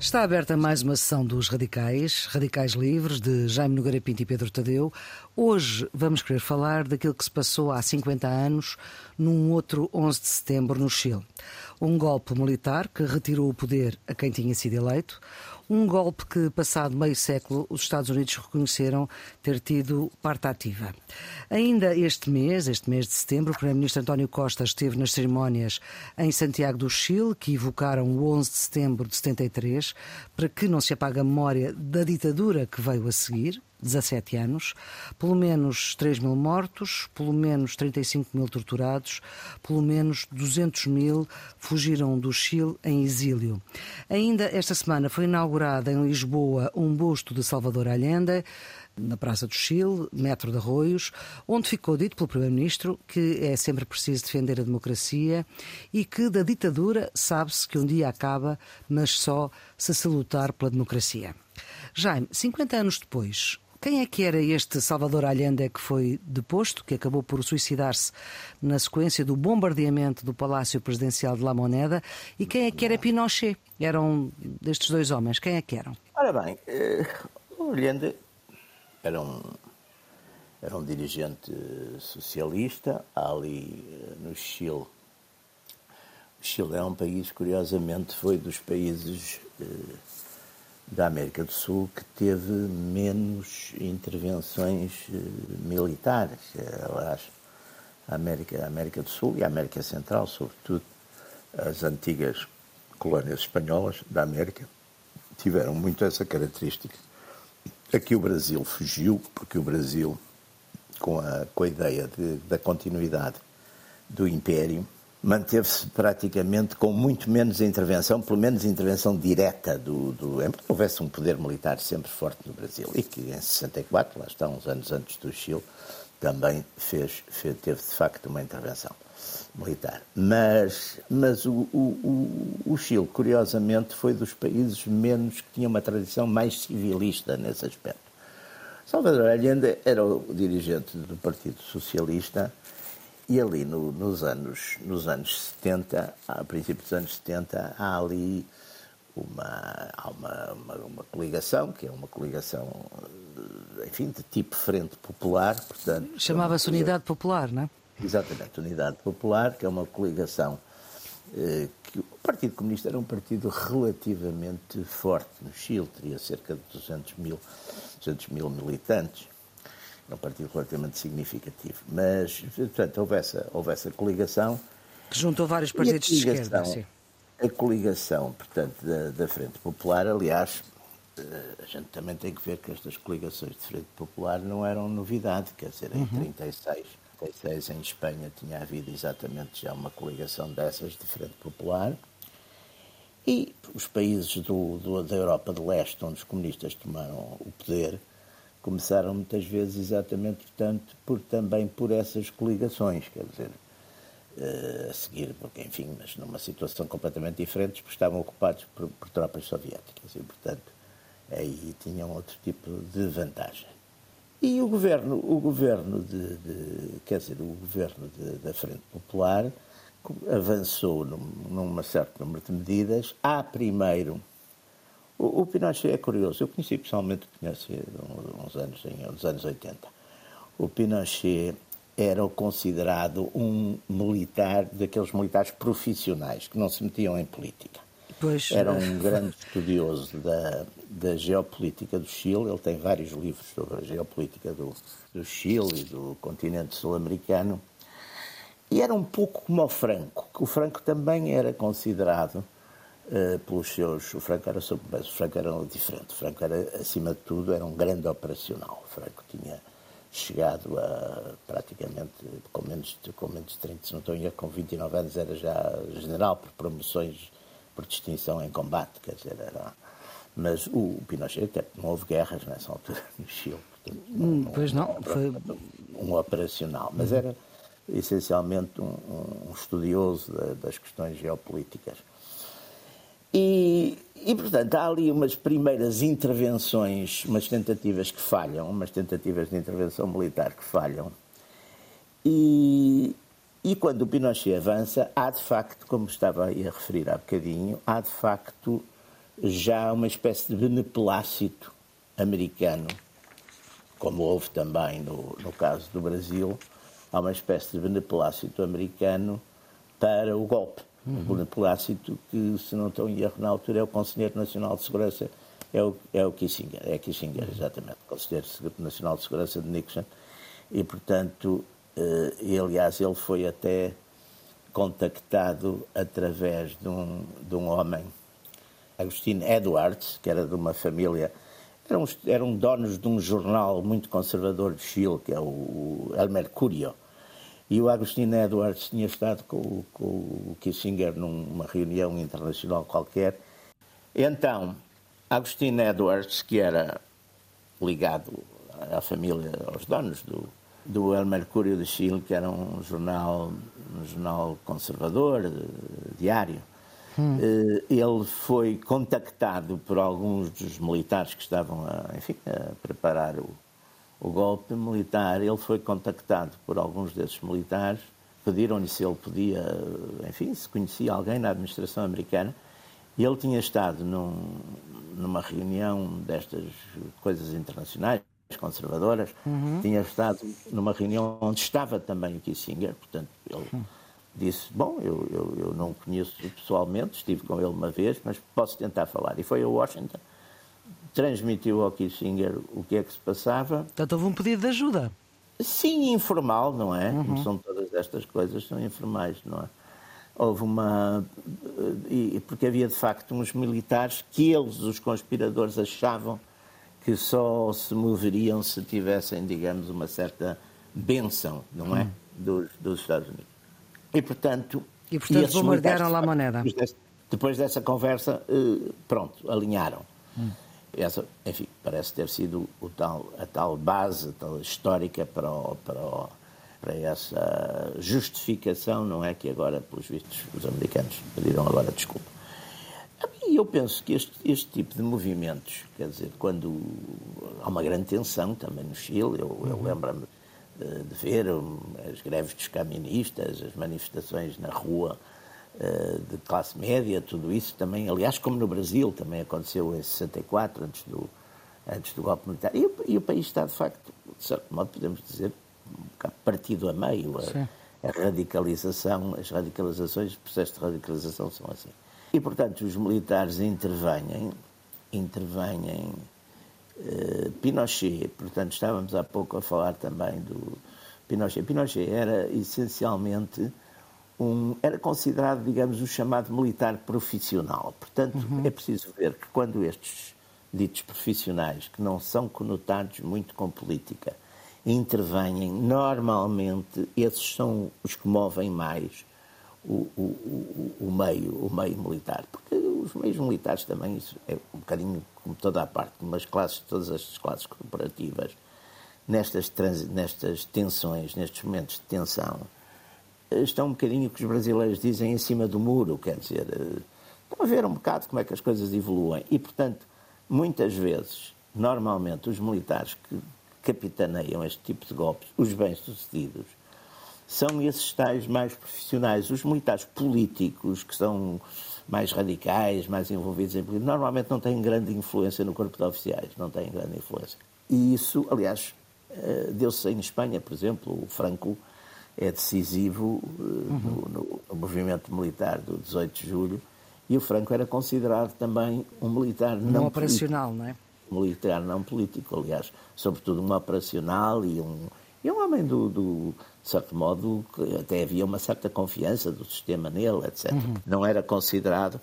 Está aberta mais uma sessão dos Radicais, Radicais Livres, de Jaime Nogueira Pinto e Pedro Tadeu. Hoje vamos querer falar daquilo que se passou há 50 anos, num outro 11 de setembro, no Chile. Um golpe militar que retirou o poder a quem tinha sido eleito, um golpe que, passado meio século, os Estados Unidos reconheceram ter tido parte ativa. Ainda este mês, este mês de setembro, o Primeiro-Ministro António Costa esteve nas cerimónias em Santiago do Chile, que evocaram o 11 de setembro de 73, para que não se apague a memória da ditadura que veio a seguir, 17 anos, pelo menos 3 mil mortos, pelo menos 35 mil torturados, pelo menos 200 mil fugiram do Chile em exílio. Ainda esta semana foi inaugurada em Lisboa um busto de Salvador Allende, na Praça do Chile, metro de Arroios, onde ficou dito pelo Primeiro-Ministro que é sempre preciso defender a democracia e que da ditadura sabe-se que um dia acaba, mas só se se lutar pela democracia. Jaime, 50 anos depois, quem é que era este Salvador Allende que foi deposto, que acabou por suicidar-se na sequência do bombardeamento do Palácio Presidencial de La Moneda? E quem é que era Pinochet? Eram destes dois homens, quem é que eram? Ora bem, uh, Allende era um, era um dirigente socialista ali uh, no Chile. O Chile é um país, curiosamente, foi dos países. Uh, da América do Sul que teve menos intervenções eh, militares. Aliás, a América, a América do Sul e a América Central, sobretudo, as antigas colónias espanholas da América, tiveram muito essa característica. Aqui o Brasil fugiu, porque o Brasil, com a, com a ideia de, da continuidade do Império, manteve-se praticamente com muito menos intervenção, pelo menos intervenção direta do, do embora houvesse um poder militar sempre forte no Brasil e que em 64, lá está, uns anos antes do Chile, também fez, fez teve de facto uma intervenção militar. Mas, mas o, o, o, Chile, curiosamente, foi dos países menos que tinha uma tradição mais civilista nesse aspecto. Salvador Allende era o dirigente do Partido Socialista e ali no, nos, anos, nos anos 70, a princípio dos anos 70, há ali uma, há uma, uma, uma, coligação, que é uma coligação, enfim, de tipo Frente Popular. portanto Chamava-se Unidade Popular, não é? Exatamente, Unidade Popular, que é uma coligação eh, que o Partido Comunista era um partido relativamente forte no Chile, teria cerca de 200 mil, 200 mil militantes é um partido relativamente significativo. Mas, portanto, houve essa, houve essa coligação. Que juntou vários partidos de esquerda, sim. A coligação, portanto, da, da Frente Popular, aliás, eh, a gente também tem que ver que estas coligações de Frente Popular não eram novidade, quer dizer, em uhum. 36, 36 em Espanha tinha havido exatamente já uma coligação dessas de Frente Popular. E os países do, do, da Europa de Leste, onde os comunistas tomaram o poder, começaram muitas vezes exatamente, portanto, por, também por essas coligações, quer dizer, uh, a seguir, porque, enfim, mas numa situação completamente diferente, porque estavam ocupados por, por tropas soviéticas e, portanto, aí tinham outro tipo de vantagem. E o governo, o governo de, de quer dizer, o governo de, da Frente Popular avançou num, num certo número de medidas. Há primeiro o, o Pinochet é curioso. Eu conheci pessoalmente o Pinochet uns anos, uns anos 80. O Pinochet era considerado um militar, daqueles militares profissionais, que não se metiam em política. Pois, era um eh, grande estudioso da, da geopolítica do Chile. Ele tem vários livros sobre a geopolítica do, do Chile e do continente sul-americano. E era um pouco como o Franco, que o Franco também era considerado uh, pelos seus. O Franco era sobre, mas o Franco era diferente. O Franco era, acima de tudo, era um grande operacional. O Franco tinha chegado a praticamente com menos de, com menos de 30, se não estou em erro, com 29 anos era já general por promoções por distinção em combate, quer dizer, era mas o Pinochet até não houve guerras nessa altura no Chile, portanto, hum, pois não, foi um operacional, mas era essencialmente um, um estudioso das questões geopolíticas. E, e, portanto, há ali umas primeiras intervenções, umas tentativas que falham, umas tentativas de intervenção militar que falham. E, e quando o Pinochet avança, há de facto, como estava aí a referir há bocadinho, há de facto já uma espécie de beneplácito americano, como houve também no, no caso do Brasil, há uma espécie de beneplácito americano para o golpe. Uhum. Um beneplácito que, se não estou em erro na altura, é o Conselheiro Nacional de Segurança, é o, é o Kissinger, é Kissinger, exatamente, Conselheiro Nacional de Segurança de Nixon, e, portanto, eh, e, aliás, ele foi até contactado através de um, de um homem, Agostinho Edwards, que era de uma família, eram, eram donos de um jornal muito conservador de Chile, que é o El Mercurio. E o Agostinho Edwards tinha estado com, com o Kissinger numa reunião internacional qualquer. Então, Agostinho Edwards, que era ligado à família, aos donos do, do El Mercúrio de Chile, que era um jornal, um jornal conservador, diário. Hum. Eh, ele foi contactado por alguns dos militares que estavam a, enfim, a preparar o, o golpe militar. Ele foi contactado por alguns desses militares, pediram-lhe se ele podia, enfim, se conhecia alguém na administração americana. E ele tinha estado num, numa reunião destas coisas internacionais, conservadoras, uhum. tinha estado numa reunião onde estava também o Kissinger, portanto, ele uhum. disse, bom, eu, eu, eu não o conheço pessoalmente, estive com ele uma vez, mas posso tentar falar. E foi a Washington, transmitiu ao Kissinger o que é que se passava. Portanto, houve um pedido de ajuda. Sim, informal, não é? Uhum. Como são todas estas coisas, são informais, não é? Houve uma. Porque havia de facto uns militares que eles, os conspiradores, achavam que só se moveriam se tivessem, digamos, uma certa benção, não é? Hum. Dos, dos, Estados Unidos. E, portanto. E, portanto, bombardearam lá a moneda. Depois dessa conversa, eh, pronto, alinharam. Hum. Essa, enfim, parece ter sido o tal, a tal base tal histórica para, o, para, o, para essa justificação, não é? Que agora, pelos vistos, os americanos pediram agora desculpa. E eu penso que este, este tipo de movimentos, quer dizer, quando há uma grande tensão também no Chile, eu, eu uhum. lembro-me de, de, ver as greves dos caministas, as manifestações na rua de classe média, tudo isso também, aliás, como no Brasil também aconteceu em 64, antes do, antes do golpe militar. E, e o país está, de facto, de certo modo, podemos dizer, um bocado partido a meio. A, a radicalização, as radicalizações, os processos de radicalização são assim. E, portanto, os militares intervêm, intervêm eh, Pinochet, portanto, estávamos há pouco a falar também do Pinochet. Pinochet era essencialmente um, era considerado, digamos, o chamado militar profissional. Portanto, uhum. é preciso ver que quando estes ditos profissionais, que não são conotados muito com política, intervêm, normalmente esses são os que movem mais o, o, o, meio, o meio militar. Porque os meios militares também, isso é um bocadinho como toda a parte, como as classes, todas as classes corporativas, nestas, trans, nestas tensões, nestes momentos de tensão, estão um bocadinho, que os brasileiros dizem, em cima do muro, quer dizer, eh, estão a ver um bocado como é que as coisas evoluem. E, portanto, muitas vezes, normalmente, os militares que capitaneiam este tipo de golpes, os bem-sucedidos, são esses tais mais profissionais. Os militares políticos, que são mais radicais, mais envolvidos em política, normalmente não têm grande influência no corpo de oficiais, não têm grande influência. E isso, aliás, eh, deu-se em Espanha, por exemplo, o Franco é decisivo eh, uhum. no, no, movimento militar do 18 de julho, e o Franco era considerado também um militar não, não operacional, político. não é? Militar não político, aliás, sobretudo um operacional e um, e um homem do, do de certo modo, até havia uma certa confiança do sistema nele, etc. Uhum. Não era considerado.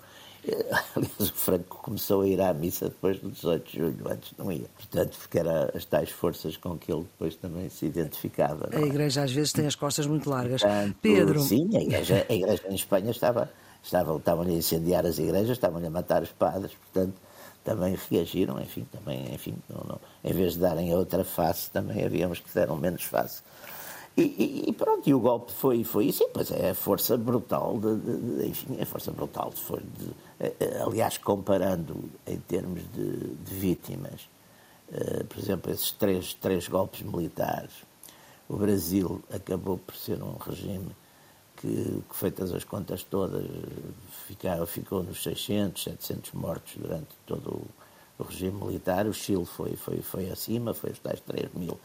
Aliás, o Franco começou a ir à missa depois do 18 de julho, antes não ia. Portanto, porque eram as tais forças com que ele depois também se identificava. A é? Igreja às vezes tem as costas muito largas. Portanto, Pedro. Sim, a igreja, a igreja em Espanha estava, estava, estavam a incendiar as igrejas, estavam a matar os padres, portanto, também reagiram, enfim, também, enfim, não, não, em vez de darem a outra face, também havíamos que deram menos face e, e, pronto, e o golpe foi, foi isso, e pois é a força brutal, de, de, de enfim, a força brutal foi, de, aliás, comparando em termos de, de vítimas, uh, por exemplo, esses três, três golpes militares, o Brasil acabou por ser um regime que, que, feitas as contas todas, ficou, ficou nos 600, 700 mortos durante todo o, o regime militar. O Chile foi, foi, foi acima, foi os tais 3 mil.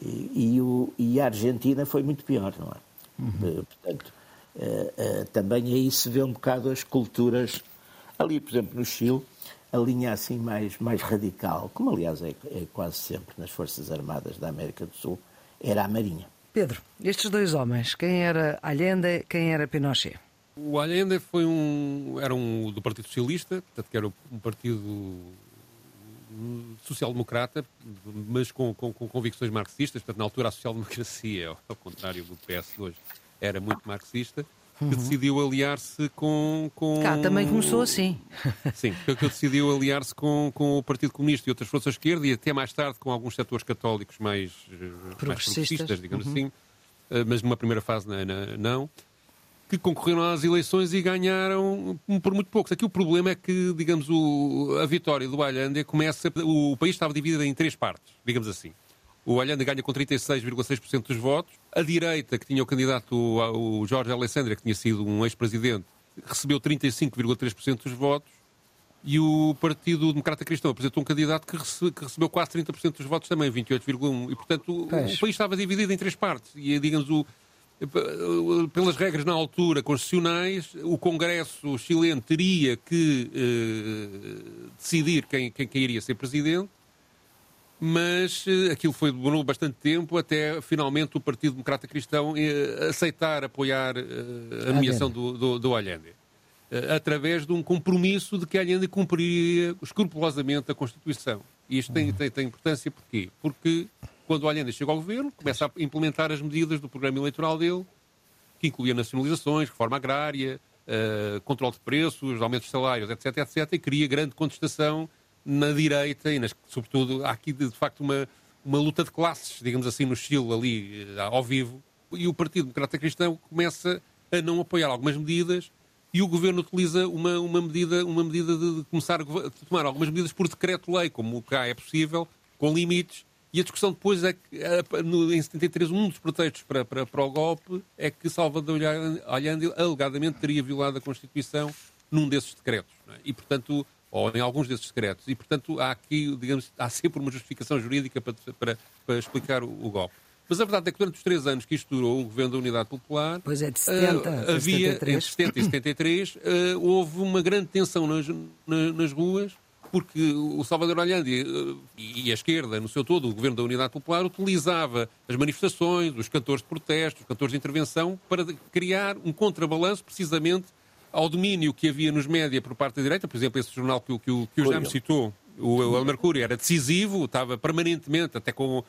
E, e, o, e a Argentina foi muito pior, não é? Uhum. Portanto, uh, uh, também aí se vê um bocado as culturas. Ali, por exemplo, no Chile, a linha assim mais, mais radical, como aliás é, é quase sempre nas Forças Armadas da América do Sul, era a Marinha. Pedro, estes dois homens, quem era Allende, quem era Pinochet? O Allende foi um, era um do Partido Socialista, portanto que era um partido social-democrata, mas com, com, com, convicções marxistas. Portanto, na altura a social-democracia, ao contrário do PS hoje, era muito marxista que uhum. decidiu aliar-se com, com. Cá também começou assim. Sim, que, que decidiu aliar-se com, com o Partido Comunista e outras forças de esquerda e até mais tarde com alguns setores católicos mais progressistas, mais progressistas digamos uhum. assim, eh, mas numa primeira fase não, que concorreram às eleições e ganharam por muito poucos. Aqui o problema é que, digamos, o, a vitória do Allende começa. O país estava dividido em três partes, digamos assim. O Allende ganha com 36,6% dos votos. A direita, que tinha o candidato, o Jorge Alessandra, que tinha sido um ex-presidente, recebeu 35,3% dos votos. E o Partido Democrata Cristão apresentou um candidato que, recebeu quase 30% dos votos também, 28,1%. E, portanto, o, o país estava dividido em três partes. E, digamos, o, pelas regras na altura constitucionais, o Congresso chileno teria que eh, decidir quem, quem, quem iria ser presidente mas eh, aquilo foi, demorou bastante tempo até finalmente o Partido Democrata Cristão eh, aceitar apoiar eh, a nomeação do, do, do Allende, através de um compromisso de que Allende cumpriria escrupulosamente a Constituição. E isto tem, tem, tem importância porquê? Porque quando o Allende chega ao governo, começa a implementar as medidas do programa eleitoral dele, que incluía nacionalizações, reforma agrária, uh, controle de preços, aumentos de salários, etc, etc, e cria grande contestação na direita e, nas, sobretudo, há aqui de, de facto uma, uma luta de classes, digamos assim, no Chile, ali eh, ao vivo, e o Partido Democrata Cristão começa a não apoiar algumas medidas e o governo utiliza uma, uma medida, uma medida de começar a tomar algumas medidas por decreto-lei, como cá é possível, com limites. E a discussão depois é que, em 73, um dos pretextos para, para, para o golpe é que Salvador Allende alegadamente teria violado a Constituição num desses decretos. É? E, portanto, ou em alguns desses decretos. E, portanto, há aqui, digamos, há sempre uma justificação jurídica para, para, para explicar o, o, golpe. Mas a verdade é que durante os três anos que isto durou o governo da Unidade Popular, pois é, de 70, uh, havia, 73. entre 70 e 73, uh, houve uma grande tensão nas, nas, nas ruas, porque o Salvador Allende uh, e a esquerda, no seu todo, o governo da Unidade Popular, utilizava as manifestações, os cantores de protesto, os cantores de intervenção, para criar um contrabalanço, precisamente, ao domínio que havia nos média por parte da direita, por exemplo, esse jornal que, que, que o Jaime citou, o, o El Mercúrio, era decisivo, estava permanentemente, até com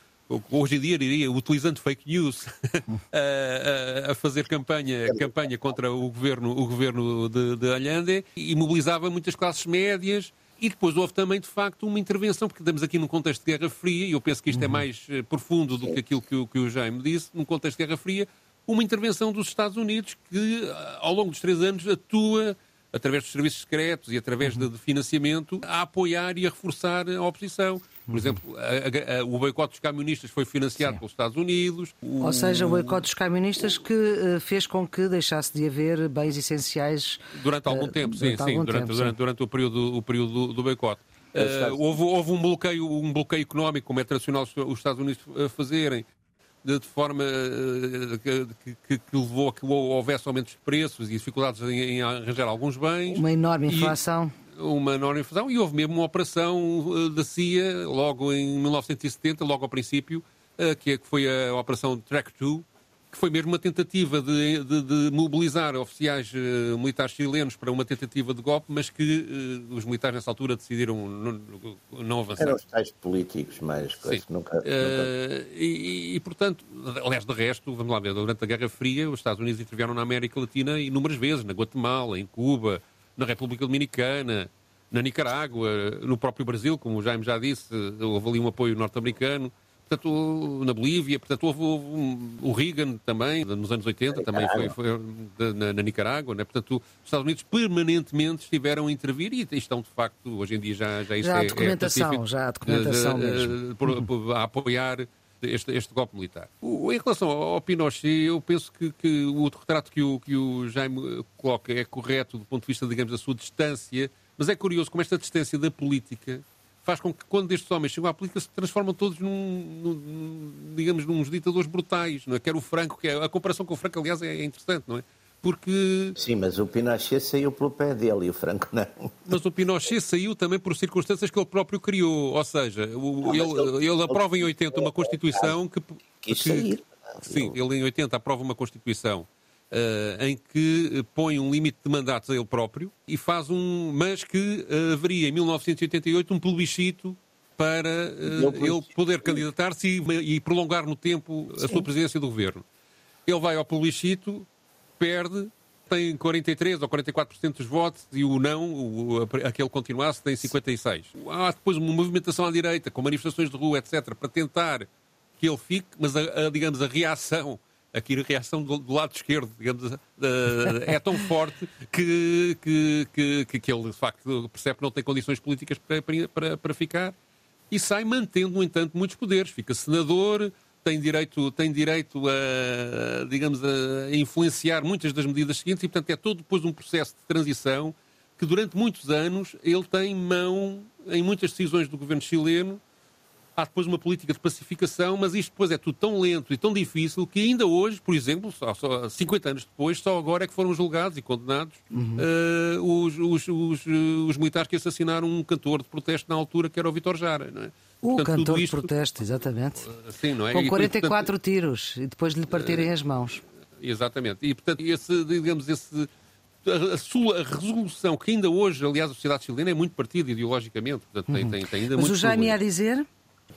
hoje em dia diria, utilizando fake news a, a, fazer campanha, campanha contra o governo, o governo de, de Allende e mobilizava muitas classes médias. E depois houve também, de facto, uma intervenção, porque estamos aqui num contexto de Guerra Fria, e eu penso que isto é uhum. mais eh, profundo do que aquilo que que o Jaime disse, num contexto de Guerra Fria, uma intervenção dos Estados Unidos que, ao longo dos três anos, atua através dos serviços secretos e através de, de financiamento, a apoiar e a reforçar a oposição. Por uhum. exemplo, a, a, o boicote dos camionistas foi financiado Sim. pelos Estados Unidos. O... Ou seja, o boicote dos camionistas que uh, fez com que deixasse de haver bens essenciais. Durante algum uh, tempo, sim, sim, durante, tempo, durante, sim. durante, o período, o período do, do boicote. Uh, houve, houve um, bloqueio, um bloqueio económico, como é tradicional os Estados Unidos fazerem, de, de forma uh, que, que, que, levou a que houvesse aumentos de preços e dificuldades em, em arranjar alguns bens. Uma enorme inflação. uma enorme inflação e houve mesmo uma operação eh, da CIA, logo em 1970, logo ao princípio, uh, que, que foi a operação Track 2, que foi mesmo uma tentativa de, de, de mobilizar oficiais uh, militares chilenos para uma tentativa de golpe, mas que uh, os militares nessa altura decidiram não, não avançar. Eram os tais políticos mais coisas que nunca... nunca... Uh, e, e, portanto, aliás, de resto, vamos lá ver, durante a Guerra Fria, os Estados Unidos intervieram na América Latina inúmeras vezes, na Guatemala, em Cuba, na República Dominicana, na Nicarágua, no próprio Brasil, como o Jaime já disse, houve ali um apoio norte-americano portanto, na Bolívia, portanto, houve, houve um, o Reagan também, nos anos 80, também foi, foi na, na, Nicarágua, né? portanto, os Estados Unidos permanentemente estiveram a intervir e estão, de facto, hoje em dia já, já isso já é, há documentação, é já há documentação mesmo. Por, por, a apoiar este, este golpe militar. O, em relação ao, Pinochet, eu penso que, que o retrato que o, que o Jaime coloca é correto do ponto de vista, digamos, da sua distância, mas é curioso como esta distância da política faz com que quando estes homens chegam à política se transformam todos num, num digamos, num ditadores brutais, não é? Quer o Franco, que é, a comparação com o Franco, aliás, é interessante, não é? Porque... Sim, mas o Pinochet saiu pelo pé dele e o Franco não. Mas o Pinochet saiu também por circunstâncias que ele próprio criou. Ou seja, o, não, ele, ele, ele, aprova em 80 uma Constituição que... Quis que, sair. Sim, ele em 80 aprova uma Constituição Uh, em que põe um limite de mandatos a ele próprio e faz um. mas que uh, haveria em 1988 um plebiscito para uh, ele poder candidatar-se e, e, prolongar no tempo a Sim. sua presidência do governo. Ele vai ao plebiscito, perde, tem 43 ou 44% dos votos e o não, o, aquele continuasse, tem 56. Há depois uma movimentação à direita, com manifestações de rua, etc., para tentar que ele fique, mas a, a digamos, a reação aqui a reação do, do, lado esquerdo, digamos, uh, é tão forte que, que, que, que, ele, de facto, percebe que não tem condições políticas para, para, para ficar e sai mantendo, no entanto, muitos poderes. Fica senador, tem direito, tem direito a, digamos, a influenciar muitas das medidas seguintes e, portanto, é todo depois um processo de transição que durante muitos anos ele tem mão em muitas decisões do governo chileno. Há depois uma política de pacificação, mas isto depois é tudo tão lento e tão difícil que ainda hoje, por exemplo, só, só 50 anos depois, só agora é que foram julgados e condenados uhum. uh, os, os, os, os, militares que assassinaram um cantor de protesto na altura, que era o Vitor Jara. Não é? O Portanto, cantor isto... de protesto, exatamente. Sim, não é? Com 44 e, portanto, tiros e depois de lhe partirem as mãos. Exatamente. E, portanto, esse, digamos, esse, a, sua, resolução que ainda hoje, aliás, a sociedade chilena é muito partida ideologicamente. Portanto, tem, uhum. tem, tem ainda Mas o Jaime ia dizer?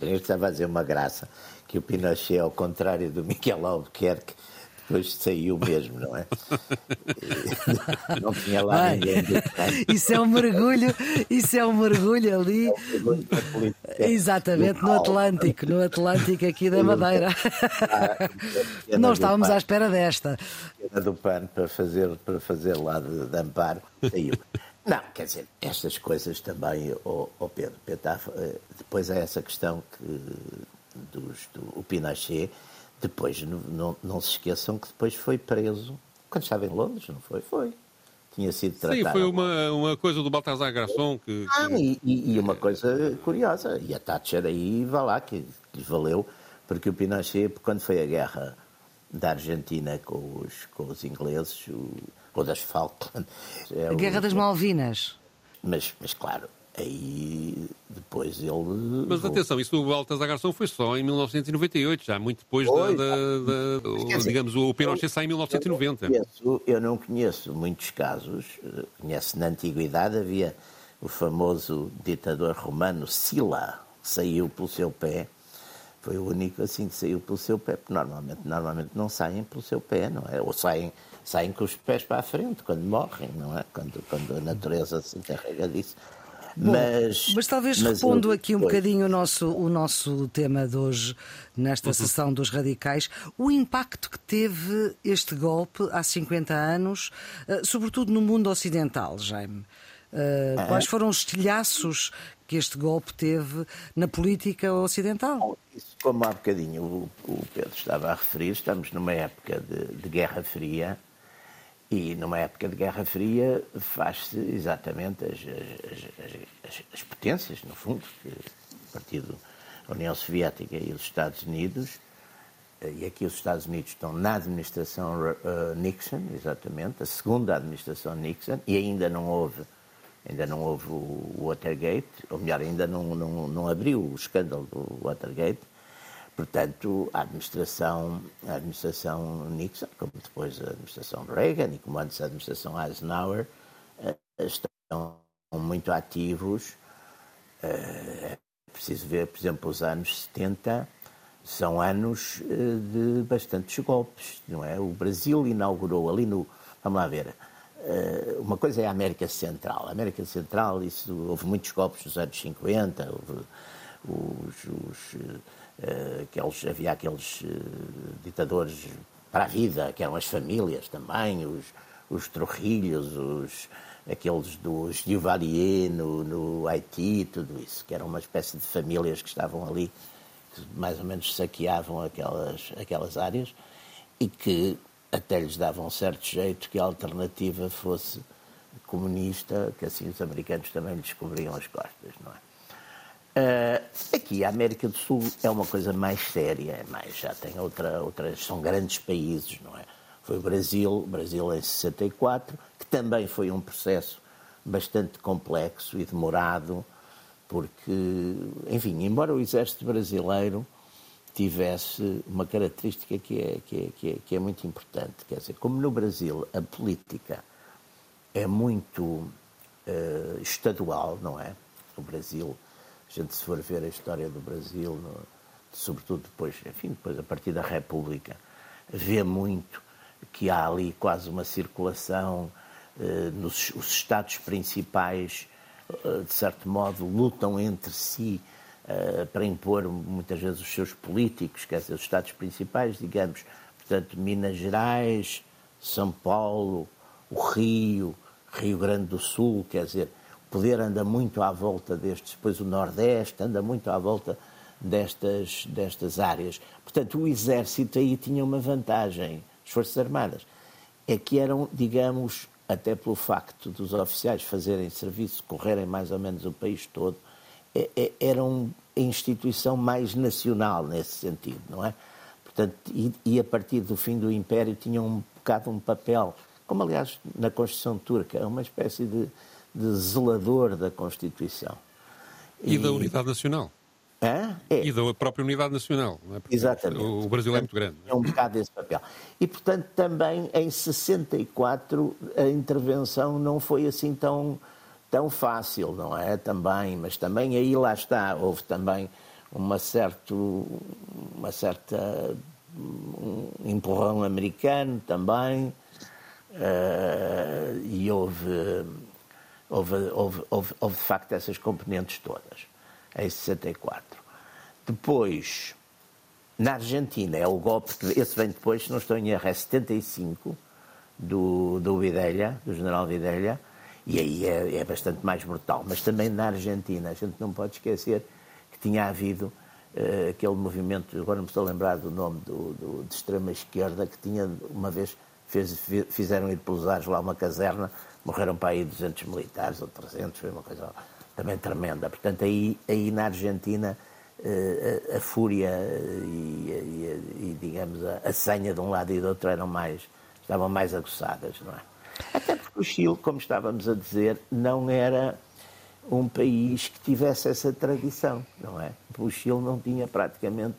Eu estava a dizer uma graça, que o Pinochet, ao contrário do Miguel Albuquerque, depois saiu mesmo, não é? Não tinha lá Ai, ninguém. Isso é um mergulho, isso é um mergulho ali. É um mergulho Exatamente, no Atlântico, no Atlântico aqui da Madeira. Não estávamos à espera desta. do pano para fazer, para fazer lá de, de amparo, saiu. Não, quer dizer, estas coisas também, oh, oh Pedro, eh, depois é essa questão que dos, do o Pinochet depois, não, não, se esqueçam que depois foi preso quando estava em Londres, não foi? Foi. Tinha sido tratado. Sim, foi uma, uma coisa do Baltasar Garçom que. que... Ah, e, e, uma coisa curiosa, e a Thatcher aí, vá lá, que, que lhes valeu, porque o Pinochet, quando foi a guerra da Argentina com os, com os ingleses, o, ou das Falklands. É a Guerra o, das Malvinas. Mas, mas claro, Aí depois ele. Mas atenção, isso do Baltasar Garçom foi só em 1998, já muito depois foi, da. da, da o, digamos, o Pinochet sai em 1990. Eu não, conheço, eu não conheço muitos casos. Eh, conheço na antiguidade, havia o famoso ditador romano Sila, que saiu pelo seu pé. Foi o único assim que saiu pelo seu pé, porque normalmente, normalmente não saem pelo seu pé, não é? Ou saem, saem com os pés para a frente quando morrem, não é? Quando, quando a natureza se encarrega disso. Bom, mas, mas talvez mas repondo eu, aqui um bocadinho o nosso, o nosso tema de hoje, nesta uhum. sessão dos radicais, o impacto que teve este golpe há 50 anos, eh, sobretudo no mundo ocidental, Jaime. Uh, quais foram os estilhaços que este golpe teve na política ocidental? Isso, como há bocadinho o, o Pedro estava a referir, estamos numa época de, de Guerra Fria e numa época de Guerra Fria faz-se exatamente as, as, as, as, potências, no fundo, a partir da União Soviética e os Estados Unidos, eh, e aqui os Estados Unidos estão na administração uh, Nixon, exatamente, a segunda administração Nixon, e ainda não houve, ainda não houve o Watergate, ou melhor, ainda não, não, não abriu o escândalo do Watergate, Portanto, a administração, a administração Nixon, como depois a administração Reagan e como antes a administração Eisenhower, eh, estão muito ativos. Eh, é preciso ver, por exemplo, os anos 70 são anos eh, de bastantes golpes, não é? O Brasil inaugurou ali no. Vamos lá ver. Uma coisa é a América Central. A América Central, isso, houve muitos golpes nos anos 50, houve os, os aqueles, havia aqueles uh, ditadores para a vida, que eram as famílias também, os, os Trujillos, os, aqueles dos Duvalier no, no Haiti, tudo isso, que eram uma espécie de famílias que estavam ali, que mais ou menos saqueavam aquelas, aquelas áreas e que até lhes davam um certo jeito que a alternativa fosse comunista, que assim os americanos também lhes cobriam as costas, não é? Uh, aqui a América do Sul é uma coisa mais séria, é mais, já tem outra, outras, são grandes países, não é? Foi o Brasil, o Brasil em 64, que também foi um processo bastante complexo e demorado, porque, enfim, embora o exército brasileiro tivesse uma característica que é, que é, que é, que é muito importante, quer dizer, como no Brasil a política é muito uh, estadual, não é? O Brasil a gente se for ver a história do Brasil, no, sobretudo depois, enfim, depois a partir da República, vê muito que há ali quase uma circulação eh, nos os Estados principais, eh, de certo modo, lutam entre si eh, para impor muitas vezes os seus políticos, quer dizer, os Estados principais, digamos, portanto, Minas Gerais, São Paulo, o Rio, Rio Grande do Sul, quer dizer, poder anda muito à volta destes, depois o Nordeste anda muito à volta destas, destas áreas. Portanto, o Exército aí tinha uma vantagem, as Forças Armadas, é que eram, digamos, até pelo facto dos oficiais fazerem serviço, correrem mais ou menos o país todo, é, é, eram a instituição mais nacional nesse sentido, não é? Portanto, e, e, a partir do fim do Império tinham um bocado um papel, como aliás na Constituição Turca, uma espécie de de zelador da Constituição. E, e da unidade nacional. É? E da própria unidade nacional. É? Exatamente. O Brasil é muito grande. É um bocado esse papel. E, portanto, também em 64 a intervenção não foi assim tão, tão fácil, não é? Também, mas também aí lá está, houve também uma, certo, uma certa um empurrão americano também, uh, e houve Houve, houve, houve, houve, de facto essas componentes todas, em 64. Depois, na Argentina, é o golpe, que, esse vem depois, se não estou em erro, é 75, do, do Videla, do general Videla, e aí é, é, bastante mais brutal. Mas também na Argentina, a gente não pode esquecer que tinha havido uh, aquele movimento, agora não me estou a lembrar do nome, do, do, de extrema-esquerda, que tinha uma vez, fez, fizeram ir pelos ares lá uma caserna morreram para aí 200 militares ou 300, foi uma coisa também tremenda. Portanto, aí, aí na Argentina eh, a, a fúria e, e, e digamos, a, a, senha de um lado e do outro eram mais, estavam mais aguçadas, não é? Até porque o Chile, como estávamos a dizer, não era um país que tivesse essa tradição, não é? O Chile não tinha praticamente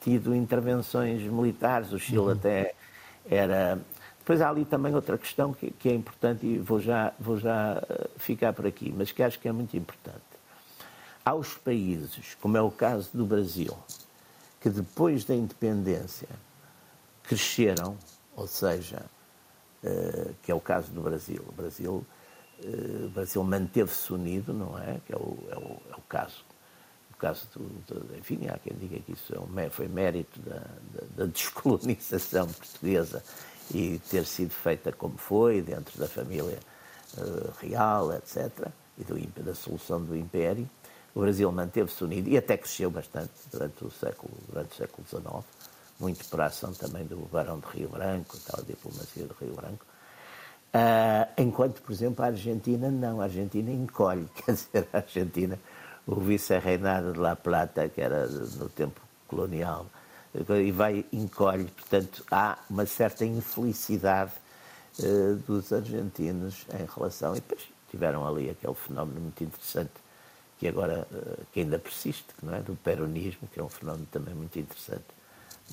tido intervenções militares, o Chile uhum. até era depois há ali também outra questão que, que, é importante e vou já, vou já eh, ficar por aqui, mas que acho que é muito importante. Há os países, como é o caso do Brasil, que depois da independência cresceram, ou seja, uh, que é o caso do Brasil. O Brasil, o Brasil manteve-se unido, não é? Que é o, é o, é o caso. O caso do, do, enfim, há quem diga que isso é um, foi mérito da, da, da descolonização portuguesa e ter sido feita como foi, dentro da família uh, real, etc., e do, da solução do Império, o Brasil manteve-se unido e até cresceu bastante durante o século, durante o século XIX, muito por ação também do Barão de Rio Branco, tal diplomacia do Rio Branco. Uh, enquanto, por exemplo, a Argentina não, a Argentina encolhe, quer dizer, a Argentina, o vice-reinado de La Plata, que era no tempo colonial, e vai encolhe. Portanto, há uma certa infelicidade uh, dos argentinos em relação. E depois tiveram ali aquele fenómeno muito interessante que agora uh, que ainda persiste, não é? do peronismo, que é um fenómeno também muito interessante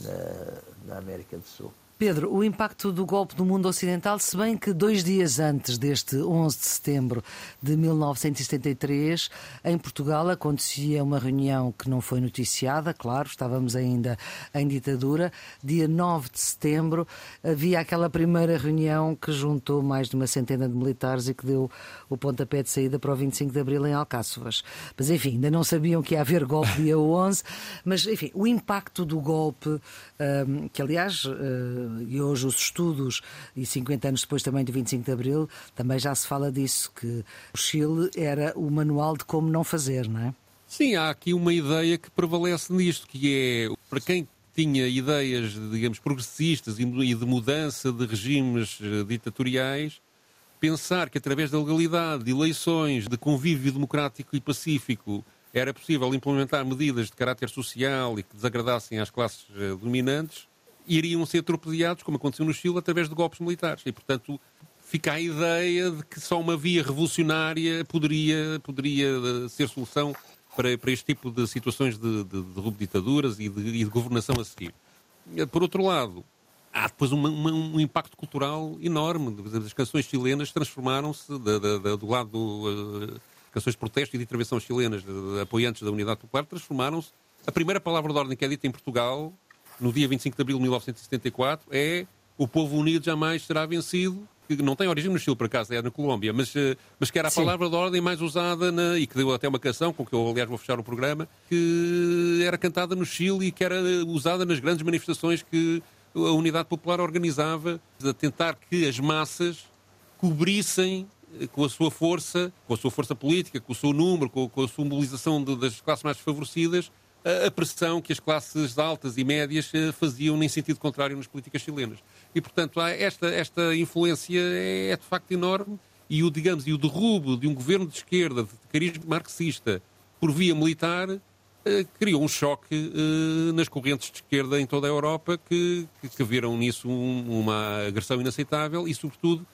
na, na América do Sul. Pedro, o impacto do golpe no mundo ocidental, se bem que dois dias antes deste 11 de setembro de 1973, em Portugal acontecia uma reunião que não foi noticiada, claro, estávamos ainda em ditadura. Dia 9 de setembro havia aquela primeira reunião que juntou mais de uma centena de militares e que deu o pontapé de saída para o 25 de abril em Alcáçovas. Mas enfim, ainda não sabiam que ia haver golpe dia 11, mas enfim, o impacto do golpe, que aliás e hoje os estudos, e 50 anos depois também do 25 de Abril, também já se fala disso, que o Chile era o manual de como não fazer, não é? Sim, há aqui uma ideia que prevalece nisto, que é, para quem tinha ideias, digamos, progressistas e de mudança de regimes eh, ditatoriais, pensar que através da legalidade, de eleições, de convívio democrático e pacífico, era possível implementar medidas de caráter social e que desagradassem às classes eh, dominantes, iriam ser torpedeados, como aconteceu no Chile, através de golpes militares. E, portanto, fica a ideia de que só uma via revolucionária poderia, poderia eh, ser solução para, para este tipo de situações de, de, de ditaduras e de, e de, governação a seguir. Por outro lado, há depois uma, uma, um impacto cultural enorme. As canções chilenas transformaram-se do lado uh, canções de protesto e de intervenção chilenas, de, apoiantes da Unidade Popular, transformaram-se. A primeira palavra de ordem que é dita em Portugal, no dia 25 de abril de 1974, é o povo unido jamais será vencido que não tem origem no Chile, por acaso, é na Colômbia, mas, eh, mas que era a Sim. palavra de ordem mais usada na, e que deu até uma canção, com que eu, aliás, vou fechar o programa, que era cantada no Chile e que era usada nas grandes manifestações que a Unidade Popular organizava, a tentar que as massas cobrissem eh, com a sua força, com a sua força política, com o seu número, com, com a sua mobilização de, das classes mais desfavorecidas, a pressão que as classes altas e médias eh, faziam em sentido contrário nas políticas chilenas. E, portanto, esta, esta influência é, é de facto enorme e o, digamos, e o derrubo de um governo de esquerda, de carisma marxista, por via militar, eh, criou um choque eh, nas correntes de esquerda em toda a Europa que, que, viram nisso um, uma agressão inaceitável e, sobretudo,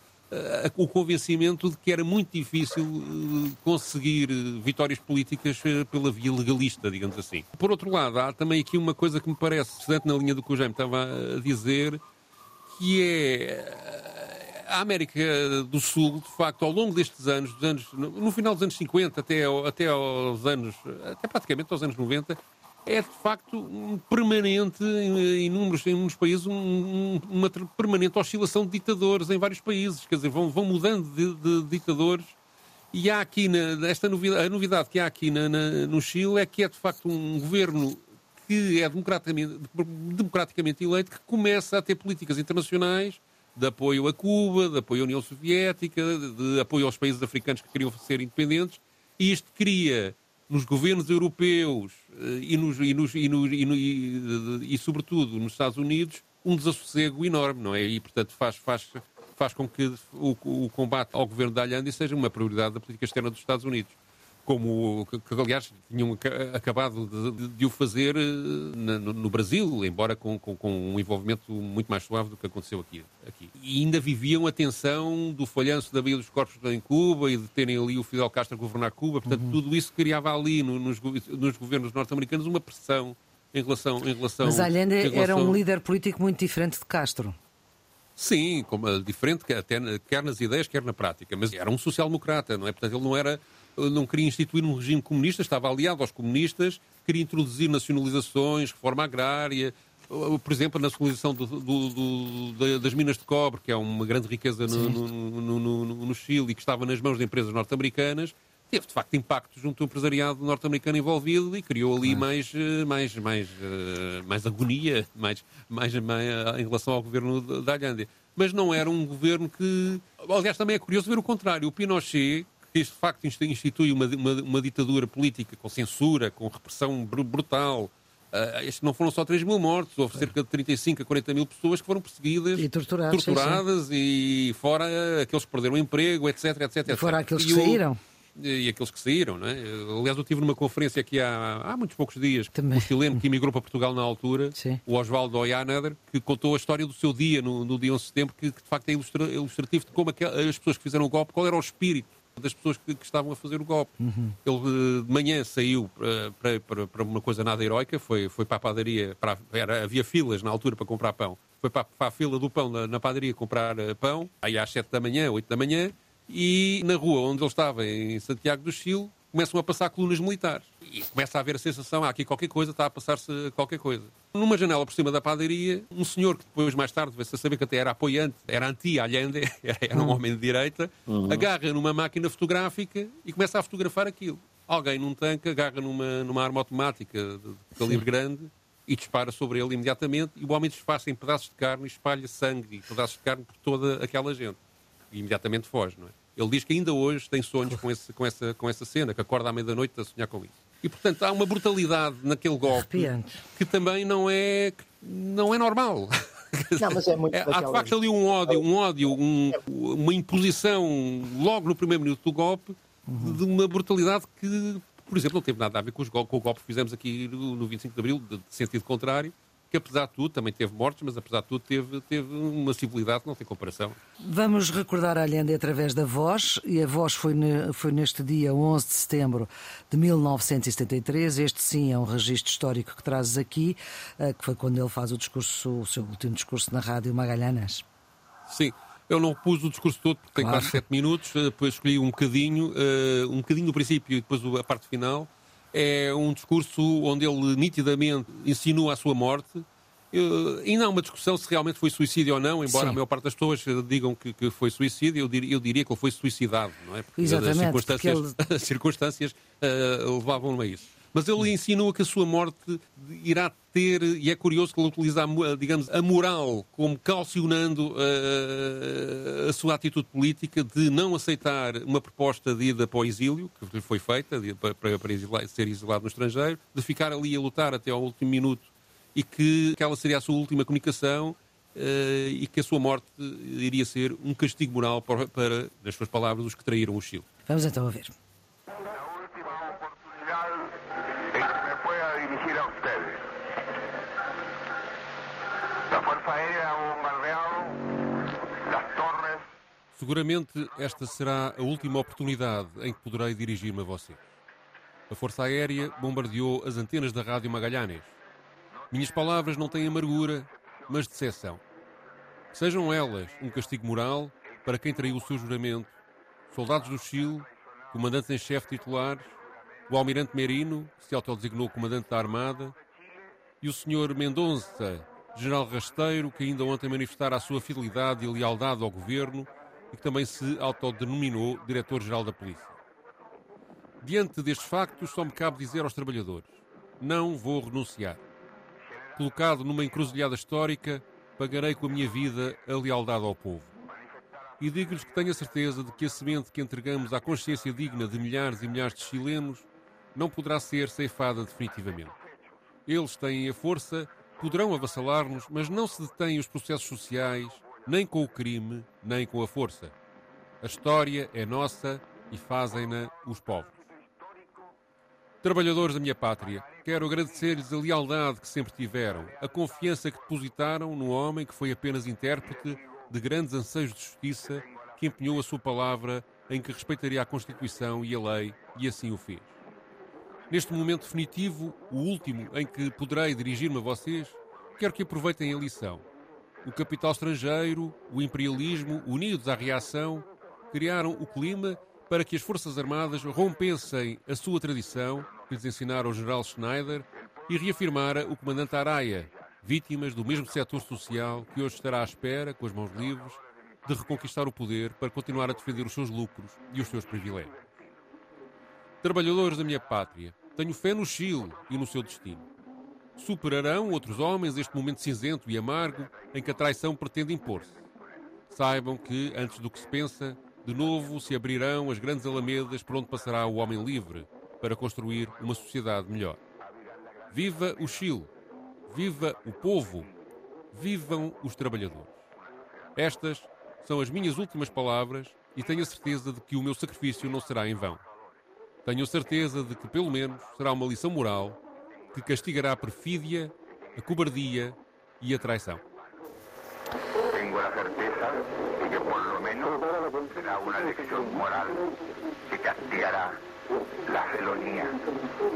o convencimento de que era muito difícil uh, conseguir vitórias políticas pela via legalista, digamos assim. Por outro lado, há também aqui uma coisa que me parece estudante na linha do que o Jaime estava a dizer, que é a América do Sul, de facto, ao longo destes anos, dos anos no final dos anos 50 até, até aos anos, até praticamente aos anos 90, é de facto um permanente, em inúmeros, em inúmeros países, um, uma permanente oscilação de ditadores em vários países. Quer dizer, vão, vão mudando de, de ditadores. E há aqui, na, esta novidade, a novidade que há aqui na, na, no Chile é que é de facto um governo que é democraticamente, democraticamente eleito que começa a ter políticas internacionais de apoio a Cuba, de apoio à União Soviética, de apoio aos países africanos que queriam ser independentes. E isto cria nos governos europeus eh, e, nos, e, nos, e, no, e, e, sobretudo, nos Estados Unidos, um desassossego enorme, não é? E, portanto, faz, faz, faz com que o, o combate ao governo da Allende seja uma prioridade da política externa dos Estados Unidos como que, aliás tinham acabado de, de o fazer eh, no, no, Brasil, embora com, com, com, um envolvimento muito mais suave do que aconteceu aqui, aqui. E ainda viviam a tensão do falhanço da Via dos Corpos em Cuba e de terem ali o Fidel Castro a governar Cuba. Portanto, uhum. tudo isso criava ali no, nos, nos governos norte-americanos uma pressão em relação, em relação. Mas Allende relação... era um líder político muito diferente de Castro. Sim, como, eh, diferente até quer nas ideias, quer na prática, mas era um social-democrata, não é? Portanto, ele não era não queria instituir um regime comunista, estava aliado aos comunistas, queria introduzir nacionalizações, reforma agrária, por exemplo, a nacionalização do, do, do, das minas de cobre, que é uma grande riqueza no, no, no, no, Chile e que estava nas mãos de empresas norte-americanas, teve de facto impacto junto ao empresariado norte-americano envolvido e criou ali mais, eh, mais, mais, eh, mais agonia mais, mais, mais, em relação ao governo da Allende. Mas não era um governo que. Aliás, também é curioso ver o contrário. O Pinochet, que de facto institui uma, uma, uma, ditadura política com censura, com repressão brutal. Uh, não foram só 3 mil mortos, houve cerca de 35 a 40 mil pessoas que foram perseguidas, e torturadas, torturadas sim, sim. e fora aqueles que perderam o emprego, etc, etc. E fora aqueles que saíram. E aqueles que saíram, não é? Aliás, eu estive numa conferência aqui há, há muitos poucos dias, Também. um chileno que emigrou para Portugal na altura, Sim. o Oswaldo Oianader, que contou a história do seu dia, no, no dia 11 de setembro, que, que de facto é ilustrativo de como as pessoas que fizeram o golpe, qual era o espírito das pessoas que, que estavam a fazer o golpe. Uhum. Ele de manhã saiu para, para, para, uma coisa nada heroica, foi, foi para a padaria, para, era, havia filas na altura para comprar pão, foi para, para a fila do pão na, na padaria comprar eh, pão, aí às 7 da manhã, 8 da manhã, e na rua onde ele estava, em Santiago do Chile, começam a passar colunas militares. E começa a haver a sensação, há aqui qualquer coisa, está a passar-se qualquer coisa. Numa janela por cima da padaria, um senhor que depois, mais tarde, veio-se a saber que até era apoiante, era anti-Allende, era, um uhum. homem de direita, uhum. agarra numa máquina fotográfica e começa a fotografar aquilo. Alguém num tanque agarra numa, numa arma automática de calibre grande e dispara sobre ele imediatamente e o homem desfaz em pedaços de carne e espalha sangue e pedaços de carne por toda aquela gente. E imediatamente foge, não é? Ele diz que ainda hoje tem sonhos com, esse, com, essa, com essa cena, que acorda à meia-noite a sonhar com isso. E, portanto, há uma brutalidade naquele golpe Arrepiante. que também não é, não é normal. Não, mas é muito é, Há de facto ali um ódio, um ódio um, uma imposição logo no primeiro minuto do golpe uhum. de uma brutalidade que, por exemplo, não teve nada a ver com, os, com o golpe que fizemos aqui no, no 25 de Abril, de, de sentido contrário, que apesar de tudo também teve mortes, mas apesar de tudo teve, teve uma civilidade que não tem comparação. Vamos recordar a Allende através da voz, e a voz foi, ne, foi neste dia 11 de setembro de 1973. Este sim é um registro histórico que trazes aqui, eh, que foi quando ele faz o discurso, o seu último discurso na Rádio Magalhães. Sim. Eu não pus o discurso todo porque claro. tem quase sete minutos, eh, depois escolhi um bocadinho, eh, um bocadinho no princípio e depois a parte final é um discurso onde ele nitidamente insinua a sua morte. Uh, ainda há uma discussão se realmente foi suicídio ou não, embora Sim. a maior parte das pessoas digam que, que foi suicídio, eu, dir, eu, diria que ele foi suicidado, não é? Porque Exatamente. As circunstâncias, ele... as circunstâncias uh, levavam a isso. Mas ele insinua que a sua morte irá ter, e é curioso que ele utiliza, digamos, a moral como calcionando a, a sua atitude política de não aceitar uma proposta de ida para o exílio, que lhe foi feita, de, para, para exilar, ser exilado no estrangeiro, de ficar ali a lutar até ao último minuto e que aquela seria a sua última comunicação uh, e que a sua morte iria ser um castigo moral para, para, nas suas palavras, os que traíram o Chile. Vamos então a ver. Seguramente esta será a última oportunidade em que poderei dirigir-me a você. A Força Aérea bombardeou as antenas da Rádio Magalhães. Minhas palavras não têm amargura, mas decepção. Sejam elas um castigo moral para quem traiu o seu juramento, soldados do Chile, comandantes em chefe titulares, o almirante Merino, que se autodesignou comandante da Armada, e o senhor Mendonça, general rasteiro, que ainda ontem manifestara a sua fidelidade e lealdade ao governo e que também se autodenominou diretor-geral da polícia. Diante destes factos, só me cabe dizer aos trabalhadores: não vou renunciar. Colocado numa encruzilhada histórica, pagarei com a minha vida a lealdade ao povo. E digo-lhes que tenho a certeza de que a semente que entregamos à consciência digna de milhares e milhares de chilenos não poderá ser ceifada definitivamente. Eles têm a força, poderão avassalar-nos, mas não se detêm os processos sociais, nem com o crime, nem com a força. A história é nossa e fazem-na os povos. Trabalhadores da minha pátria, quero agradecer-lhes a lealdade que sempre tiveram, a confiança que depositaram no homem que foi apenas intérprete de grandes anseios de justiça, que empenhou a sua palavra em que respeitaria a Constituição e a lei, e assim o fez. Neste momento definitivo, o último em que poderei dirigir-me a vocês, quero que aproveitem a lição o capital estrangeiro, o imperialismo, unidos à reação, criaram o clima para que as Forças Armadas rompessem a sua tradição, que lhes ensinara o general Schneider, e reafirmara o comandante Araya, vítimas do mesmo setor social que hoje estará à espera, com as mãos livres, de reconquistar o poder para continuar a defender os seus lucros e os seus privilégios. Trabalhadores da minha pátria, tenho fé no Chile e no seu destino. Superarão outros homens este momento cinzento e amargo em que a traição pretende impor-se. Saibam que, antes do que se pensa, de novo se abrirão as grandes alamedas por onde passará o homem livre para construir uma sociedade melhor. Viva o Chile! Viva o povo! Vivam os trabalhadores! Estas são as minhas últimas palavras e tenho a certeza de que o meu sacrifício não será em vão. Tenho certeza de que, pelo menos, será uma lição moral que castigará a perfídia, a cobardia e a traição. Tenho a certeza de que, por lo menos, será uma lição moral que castigará a felonía,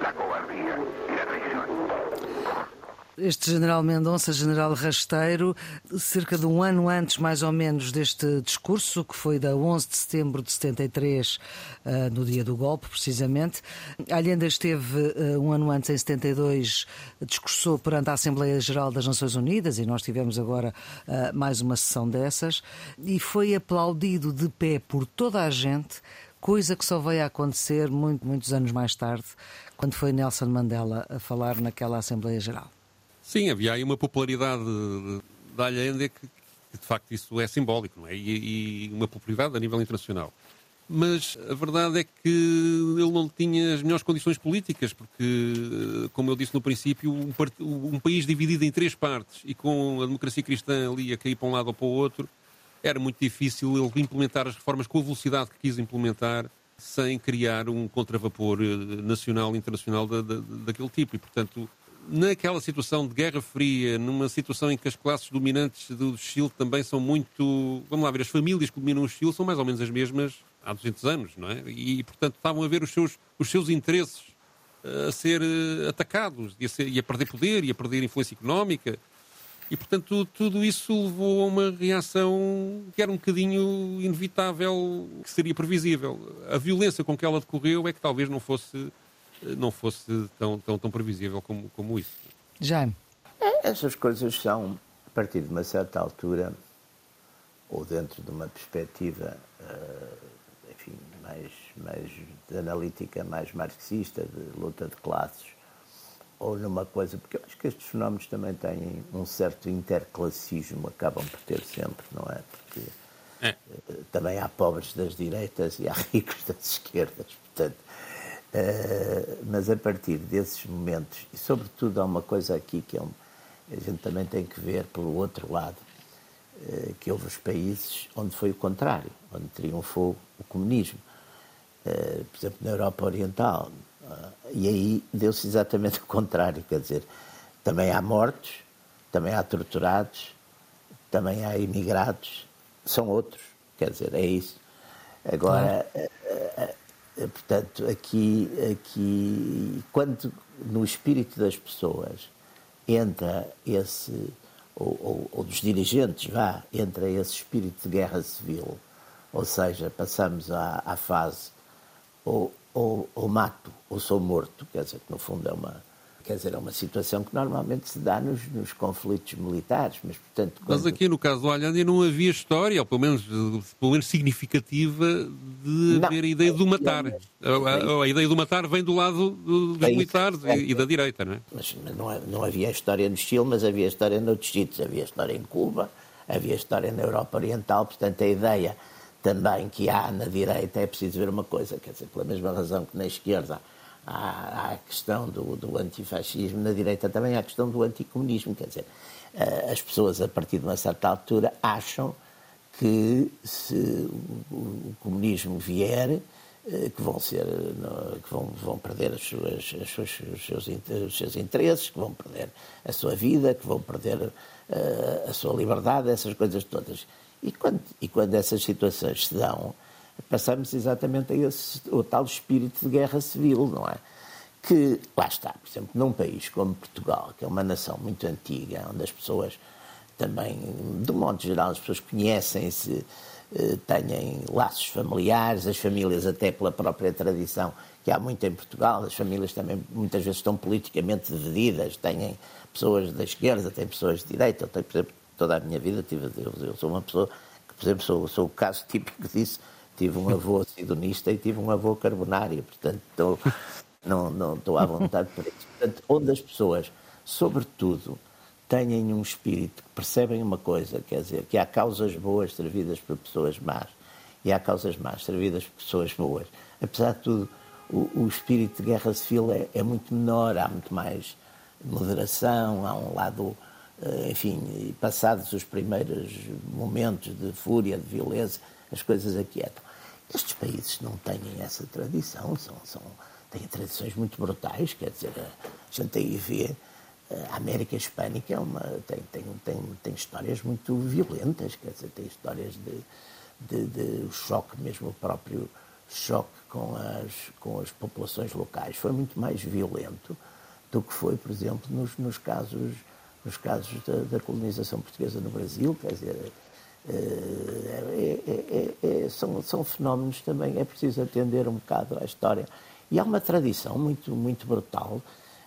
a cobardia e a traição este general Mendonça, general rasteiro, cerca de um ano antes, mais ou menos, deste discurso, que foi da 11 de setembro de 73, uh, no dia do golpe, precisamente. Allende esteve uh, um ano antes, em 72, discursou perante a Assembleia Geral das Nações Unidas, e nós tivemos agora uh, mais uma sessão dessas, e foi aplaudido de pé por toda a gente coisa que só veio a acontecer muito, muitos anos mais tarde, quando foi Nelson Mandela a falar naquela Assembleia Geral. Sim, havia aí uma popularidade da Allende que, que, de facto isso é simbólico, não é? E, e, uma popularidade a nível internacional. mas a verdade é que ele não tinha as melhores condições políticas, porque, como eu disse no princípio, um, um, país dividido em três partes e com a democracia cristã ali a cair para um lado ou para o outro, era muito difícil ele implementar as reformas com a velocidade que quis implementar sem criar um contravapor eh, nacional e internacional da, da, daquele tipo. E, portanto, naquela situação de Guerra Fria, numa situação em que as classes dominantes do Chile também são muito. Vamos lá ver, as famílias que dominam o Chile são mais ou menos as mesmas há 200 anos, não é? E, portanto, estavam a ver os seus, os seus interesses eh, a ser eh, atacados e a, ser, e a perder poder e a perder influência económica. E, portanto, tudo isso levou a uma reação que era um bocadinho inevitável, que seria previsível. A violência com que ela decorreu é que talvez não fosse não fosse tão, tão, tão previsível como, como isso. Jaime. É, essas coisas são, a partir de uma certa altura, ou dentro de uma perspectiva, uh, enfim, mais, mais analítica, mais marxista, de luta de classes, ou numa coisa, porque eu acho que estes fenómenos também têm um certo interclassismo, acabam por ter sempre, não é? Porque é. Uh, também há pobres das direitas e há ricos das esquerdas, portanto Uh, mas a partir desses momentos, e sobretudo há uma coisa aqui que é um, a gente também tem que ver pelo outro lado, uh, que houve os países onde foi o contrário, onde triunfou o comunismo. Uh, por exemplo, na Europa Oriental. e aí deu-se exatamente o contrário, quer dizer, também há mortos, também há torturados, também há imigrados, são outros, quer dizer, é isso. Agora, claro portanto, aqui, aqui, quando no espírito das pessoas entra esse, ou, ou, ou, dos dirigentes, vá, entra esse espírito de guerra civil, ou seja, passamos à, à fase ou, ou, ou mato ou sou morto, quer dizer, que no fundo é uma, Quer dizer, é uma situação que normalmente se dá nos, nos conflitos militares, mas portanto... Quando... Mas aqui no caso do Alhândia não havia história, ou pelo menos, pelo menos significativa, de não, haver a ideia do matar. A, a, a, ideia do matar vem do lado do, dos é militares é, e da direita, não é? Mas não, não havia história no Chile, mas havia história noutros sítios. Havia história em Cuba, havia história na Europa Oriental, portanto a ideia também que há na direita é preciso ver uma coisa, quer dizer, pela mesma razão que na esquerda há, a questão do, do antifascismo, na direita também a questão do anticomunismo. Quer dizer, eh, as pessoas, a partir de uma certa altura, acham que se o comunismo vier, eh, que vão ser que vão, vão perder as suas, as suas, os, seus, os seus interesses, que vão perder a sua vida, que vão perder uh, a sua liberdade, essas coisas todas. E quando, e quando essas situações se dão, passamos exatamente a esse, o tal espírito de guerra civil, não é? Que, lá está, por exemplo, num país como Portugal, que é uma nação muito antiga, onde as pessoas também, de um modo geral, as pessoas conhecem-se, eh, têm laços familiares, as famílias, até pela própria tradição que há muito em Portugal, as famílias também muitas vezes estão politicamente divididas, têm pessoas da esquerda, têm pessoas de direita. Eu tenho, por exemplo, toda a minha vida tive, eu, sou uma pessoa que, por exemplo, sou, sou o caso típico disso tive um avô acidonista e tive um avô carbonário, portanto não, não estou à vontade para isso. Portanto, onde as pessoas, sobretudo, têm um espírito, que percebem uma coisa, quer dizer, que há causas boas servidas por pessoas más e há causas más servidas por pessoas boas. Apesar de tudo, o, o espírito de guerra civil é, é, muito menor, há muito mais moderação, há um lado, eh, enfim, passados os primeiros momentos de fúria, de violência, as coisas aquietam. Estes países não têm essa tradição, são, são, têm tradições muito brutais, quer dizer, a gente aí vê a América Hispânica é uma, tem, tem, tem, tem histórias muito violentas, quer dizer, tem histórias de, de, de choque, mesmo o próprio choque com as, com as populações locais foi muito mais violento do que foi, por exemplo, nos, nos casos, nos casos da, da colonização portuguesa no Brasil, quer dizer, é, é, é, são, são fenómenos também, é preciso atender um bocado à história. E há uma tradição muito, muito brutal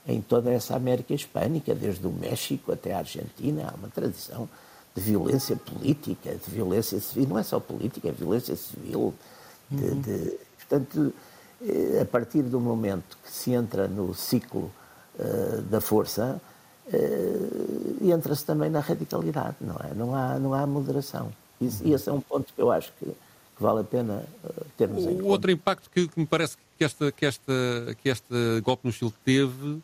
em toda essa América Hispânica, desde o México até a Argentina, há uma tradição de violência política, de violência civil, não é só política, é violência civil. De, uhum. de, portanto, a partir do momento que se entra no ciclo uh, da força, uh, entra-se também na radicalidade, não é? Não há, não há moderação. E esse é um ponto que eu acho que, que vale a pena uh, termos o em conta. Outro impacto que, que, me parece que esta, que, esta, que este golpe no Chile teve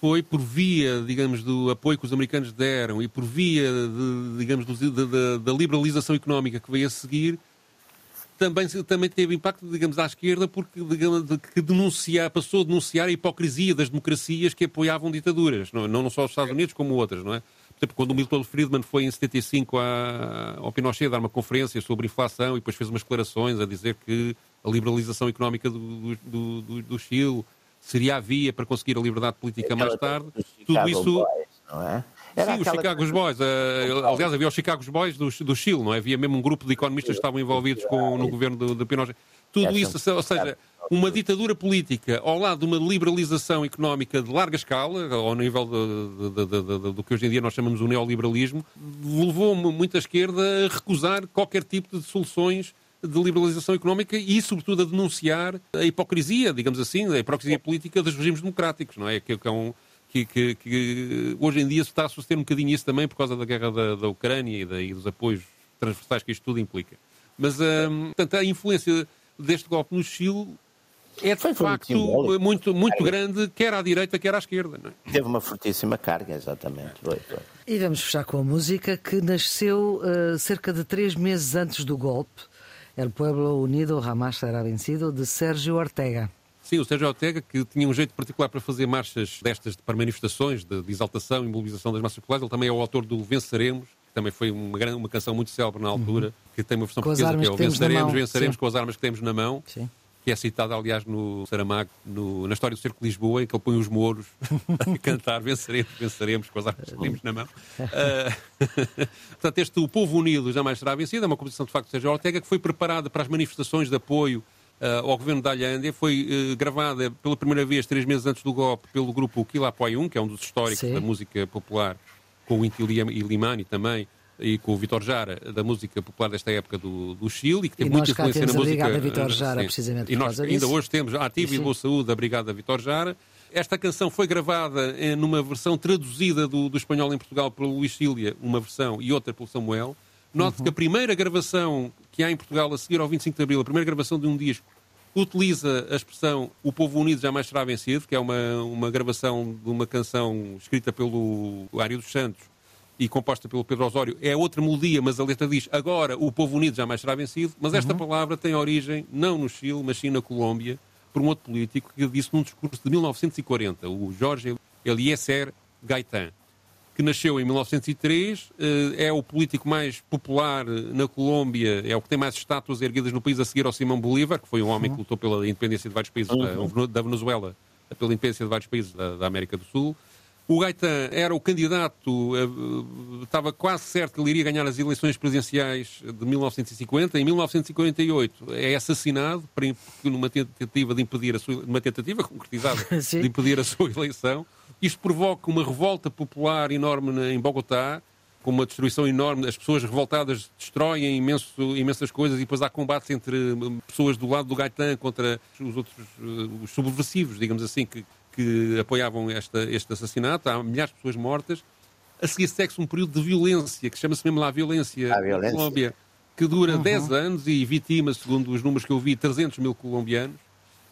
foi por via, digamos, do apoio que os americanos deram e por via, de, digamos, da liberalização económica que veio a seguir, também, também teve impacto, digamos, à esquerda, porque digamos, que denunciar, passou a denunciar a hipocrisia das democracias que apoiavam ditaduras, não, não só os Estados Unidos como outras, não é? Por exemplo, quando o Milton Friedman foi em 75 à, ao Pinochet dar uma conferência sobre inflação e depois fez umas declarações a dizer que a liberalização económica do, do, do, do Chile seria a via para conseguir a liberdade política mais tarde. Tudo isso. É? Era Sim, os Chicago Boys. Uh, aliás, havia os Chicago Boys do, do Chile, não é? Havia mesmo um grupo de economistas que estavam envolvidos com, no governo de, de Pinochet. Tudo isso, ou seja, uma ditadura política ao lado de uma liberalização económica de larga escala, ao nível de, de, de, do que hoje em dia nós chamamos de neoliberalismo, levou muita esquerda a recusar qualquer tipo de soluções de liberalização económica e, sobretudo, a denunciar a hipocrisia, digamos assim, a hipocrisia política dos regimes democráticos, não é? Que, que é um, que, que, que, hoje em dia se está a suceder um bocadinho isso também por causa da guerra da, da Ucrânia e, da, e, dos apoios transversais que isto tudo implica. Mas, hum, portanto, a influência deste golpe no Chile é de foi, facto muito, muito, muito grande, quer à direita, quer à esquerda. É? Teve uma fortíssima carga, exatamente. Foi, foi. E vamos fechar com a música que nasceu uh, cerca de três meses antes do golpe El Pueblo Unido Jamás Será Vencido, de Sérgio Ortega. Sim, o Sérgio Ortega, que tinha um jeito particular para fazer marchas destas para manifestações de, de exaltação e mobilização das massas populares. Ele também é o autor do Venceremos, que também foi uma, grande, uma canção muito célebre na altura, uhum. que tem uma versão com portuguesa que é o Venceremos, Venceremos Sim. com as armas que temos na mão. Sim que é citada, aliás, no Saramago, no, na história do Cerco de Lisboa, em que ele põe os mouros a cantar venceremos, venceremos com as armas que temos na mão. Uh, portanto, este O Povo Unido jamais será vencido, é uma composição de facto de Sérgio Ortega, que foi preparada para as manifestações de apoio ao governo da Allende, foi uh, gravada pela primeira vez, três meses antes do golpe, pelo grupo Quilapoi que é um dos históricos Sim. da música popular, com o Inti Limani também, e com o Vitor Jara, da música popular desta época do, do Chile, e que tem e muita influência na música. A Vitor Jara, sim. precisamente. E nós ainda hoje temos a Ativa e Boa Saúde da Brigada Vitor Jara. Esta canção foi gravada numa versão traduzida do, do, espanhol em Portugal pelo Luís Cília, uma versão, e outra pelo Samuel. Note uhum. que a primeira gravação que há em Portugal a seguir ao 25 de Abril, a primeira gravação de um disco, utiliza a expressão O Povo Unido Jamais Será Vencido, que é uma, uma gravação de uma canção escrita pelo Ário dos Santos e composta pelo Pedro Osório, é outra melodia, mas a letra diz agora o povo unido jamais será vencido, mas esta uhum. palavra tem origem não no Chile, mas sim na Colômbia, por um outro político que disse num discurso de 1940, o Jorge Eliezer Gaitán, que nasceu em 1903, eh, é o político mais popular na Colômbia, é o que tem mais estátuas erguidas no país a seguir ao Simão Bolívar, que foi um homem que lutou pela independência de vários países uhum. da, Venezuela, pela independência de vários países da, da América do Sul. O Gaetan era o candidato, eh, estava quase certo que ele iria ganhar as eleições presidenciais de 1950. Em 1958 é assassinado numa tentativa de impedir a sua, uma tentativa concretizada de impedir a sua eleição. Isto provoca uma revolta popular enorme em Bogotá, com uma destruição enorme. As pessoas revoltadas destroem imenso, imensas coisas e depois há combates entre hum, pessoas do lado do Gaetan contra os outros eh, os subversivos, digamos assim, que que apoiavam esta, este assassinato, há milhares de pessoas mortas. A seguir segue-se um período de violência, que chama-se mesmo lá a violência, a violência. Colômbia, que dura uhum. 10 anos e vitima, segundo os números que eu vi, 300 mil colombianos.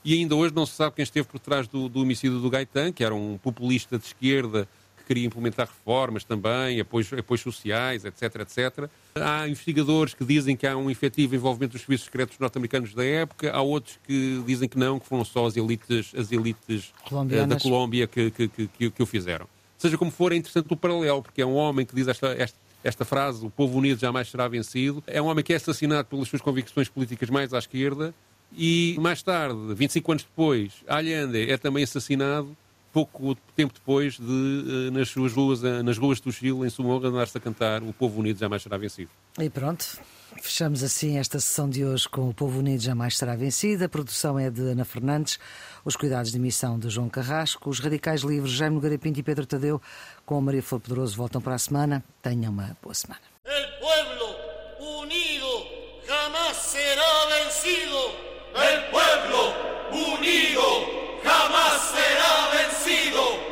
E ainda hoje não se sabe quem esteve por trás do, do homicídio do Gaetan, que era um populista de esquerda queria implementar reformas também, apoios, apoios sociais, etc, etc. Há investigadores que dizem que há um efetivo envolvimento dos serviços secretos norte-americanos da época, há outros que dizem que não, que foram só as elites, as elites uh, da Colômbia que, que, que, que, o fizeram. Seja como for, é interessante o paralelo, porque é um homem que diz esta, esta, esta frase, o povo unido jamais será vencido, é um homem que é assassinado pelas suas convicções políticas mais à esquerda, e mais tarde, 25 anos depois, Allende é também assassinado pouco tempo depois de, eh, nas suas ruas, eh, nas ruas do Chile, em sua honra, andar-se a cantar O Povo Unido Jamais Será Vencido. E pronto, fechamos assim esta sessão de hoje com O Povo Unido Jamais Será Vencido. A produção é de Ana Fernandes, os cuidados de emissão de João Carrasco, os radicais livres Jaime Nogueira Pinto e Pedro Tadeu, com a Maria Flor Pedroso, voltam para a semana. Tenham uma boa semana. El pueblo unido jamás será vencido. El pueblo unido jamás será vencido. El